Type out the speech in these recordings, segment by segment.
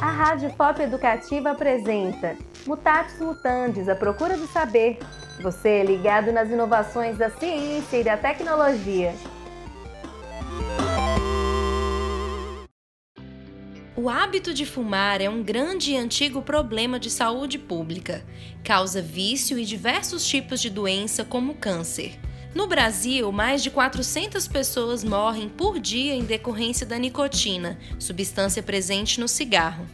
A Rádio Pop Educativa apresenta Mutatis Mutandis, a procura do saber. Você é ligado nas inovações da ciência e da tecnologia. O hábito de fumar é um grande e antigo problema de saúde pública. Causa vício e diversos tipos de doença, como câncer. No Brasil, mais de 400 pessoas morrem por dia em decorrência da nicotina, substância presente no cigarro.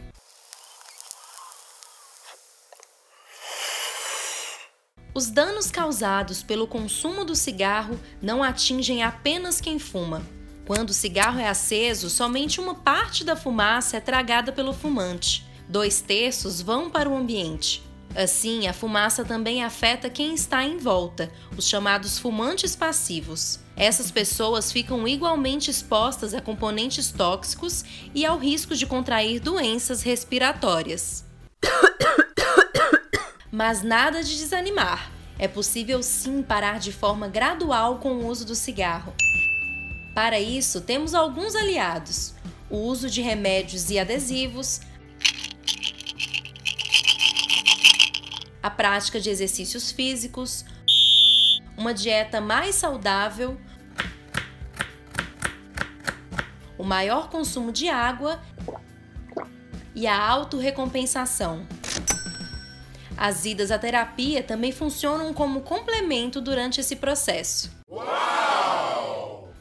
Os danos causados pelo consumo do cigarro não atingem apenas quem fuma, quando o cigarro é aceso, somente uma parte da fumaça é tragada pelo fumante. Dois terços vão para o ambiente. Assim, a fumaça também afeta quem está em volta, os chamados fumantes passivos. Essas pessoas ficam igualmente expostas a componentes tóxicos e ao risco de contrair doenças respiratórias. Mas nada de desanimar. É possível sim parar de forma gradual com o uso do cigarro. Para isso, temos alguns aliados: o uso de remédios e adesivos, a prática de exercícios físicos, uma dieta mais saudável, o maior consumo de água e a autorrecompensação. As idas à terapia também funcionam como complemento durante esse processo.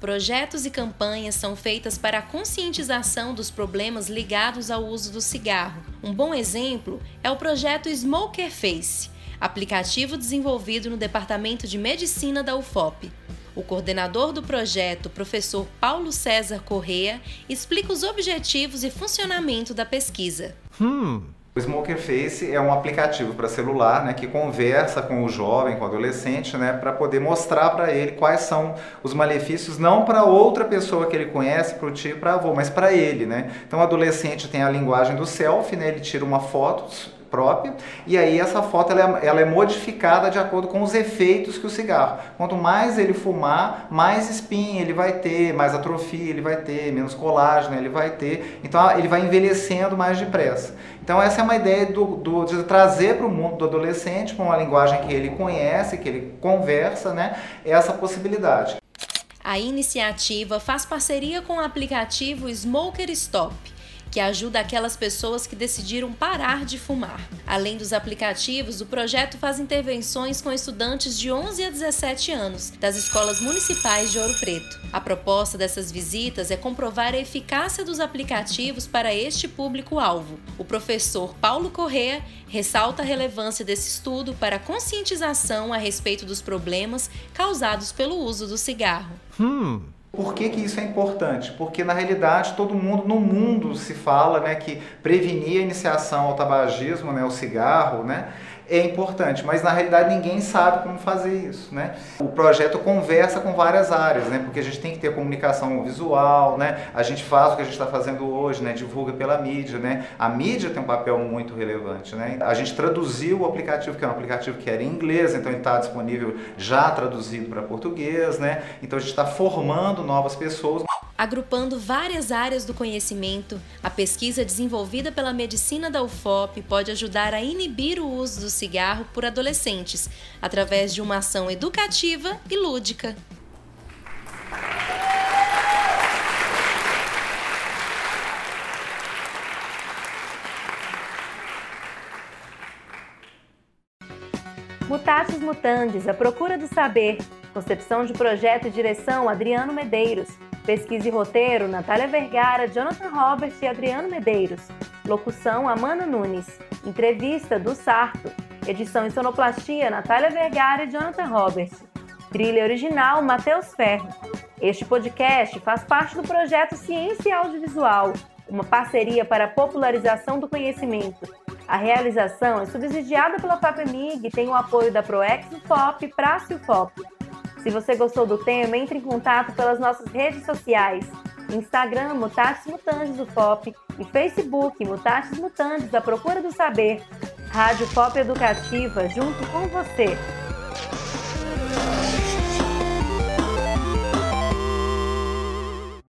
Projetos e campanhas são feitas para a conscientização dos problemas ligados ao uso do cigarro. Um bom exemplo é o projeto Smoker Face, aplicativo desenvolvido no Departamento de Medicina da UFOP. O coordenador do projeto, professor Paulo César Correa, explica os objetivos e funcionamento da pesquisa. Hum, o Smoker Face é um aplicativo para celular né, que conversa com o jovem, com o adolescente, né, para poder mostrar para ele quais são os malefícios, não para outra pessoa que ele conhece, para o tio, para avô, mas para ele. Né? Então o adolescente tem a linguagem do selfie, né, ele tira uma foto própria, e aí essa foto ela é, ela é, modificada de acordo com os efeitos que o cigarro. Quanto mais ele fumar, mais espinha ele vai ter, mais atrofia ele vai ter, menos colágeno ele vai ter, então ele vai envelhecendo mais depressa. Então essa é uma ideia do, do de trazer para o mundo do adolescente, com uma linguagem que ele conhece, que ele conversa, né, essa possibilidade. A iniciativa faz parceria com o aplicativo Smoker Stop que ajuda aquelas pessoas que decidiram parar de fumar. Além dos aplicativos, o projeto faz intervenções com estudantes de 11 a 17 anos das escolas municipais de Ouro Preto. A proposta dessas visitas é comprovar a eficácia dos aplicativos para este público-alvo. O professor Paulo Correa ressalta a relevância desse estudo para a conscientização a respeito dos problemas causados pelo uso do cigarro. Hum. Por que, que isso é importante? Porque na realidade todo mundo no mundo se fala né, que prevenir a iniciação ao tabagismo, né, ao cigarro, né, é importante, mas na realidade ninguém sabe como fazer isso, né? O projeto conversa com várias áreas, né? Porque a gente tem que ter comunicação visual, né? A gente faz o que a gente está fazendo hoje, né? Divulga pela mídia, né? A mídia tem um papel muito relevante, né? A gente traduziu o aplicativo, que é um aplicativo que era em inglês, então ele está disponível já traduzido para português, né? Então a gente está formando novas pessoas. Agrupando várias áreas do conhecimento, a pesquisa desenvolvida pela medicina da UFOP pode ajudar a inibir o uso do cigarro por adolescentes, através de uma ação educativa e lúdica. Mutatis Mutandis, a procura do saber. Concepção de projeto e direção Adriano Medeiros. Pesquisa e roteiro, Natália Vergara, Jonathan Robert e Adriano Medeiros. Locução, Amanda Nunes. Entrevista, do Sarto. Edição e sonoplastia, Natália Vergara e Jonathan Robert. Trilha original, Matheus Ferro. Este podcast faz parte do projeto Ciência Audiovisual, uma parceria para a popularização do conhecimento. A realização é subsidiada pela FAPEMIG e tem o apoio da ProEx FOP e Prácio FOP. Se você gostou do tema, entre em contato pelas nossas redes sociais. Instagram, Mutatis Mutandis do FOP e Facebook, Mutatis Mutandis, a procura do saber. Rádio Pop Educativa, junto com você.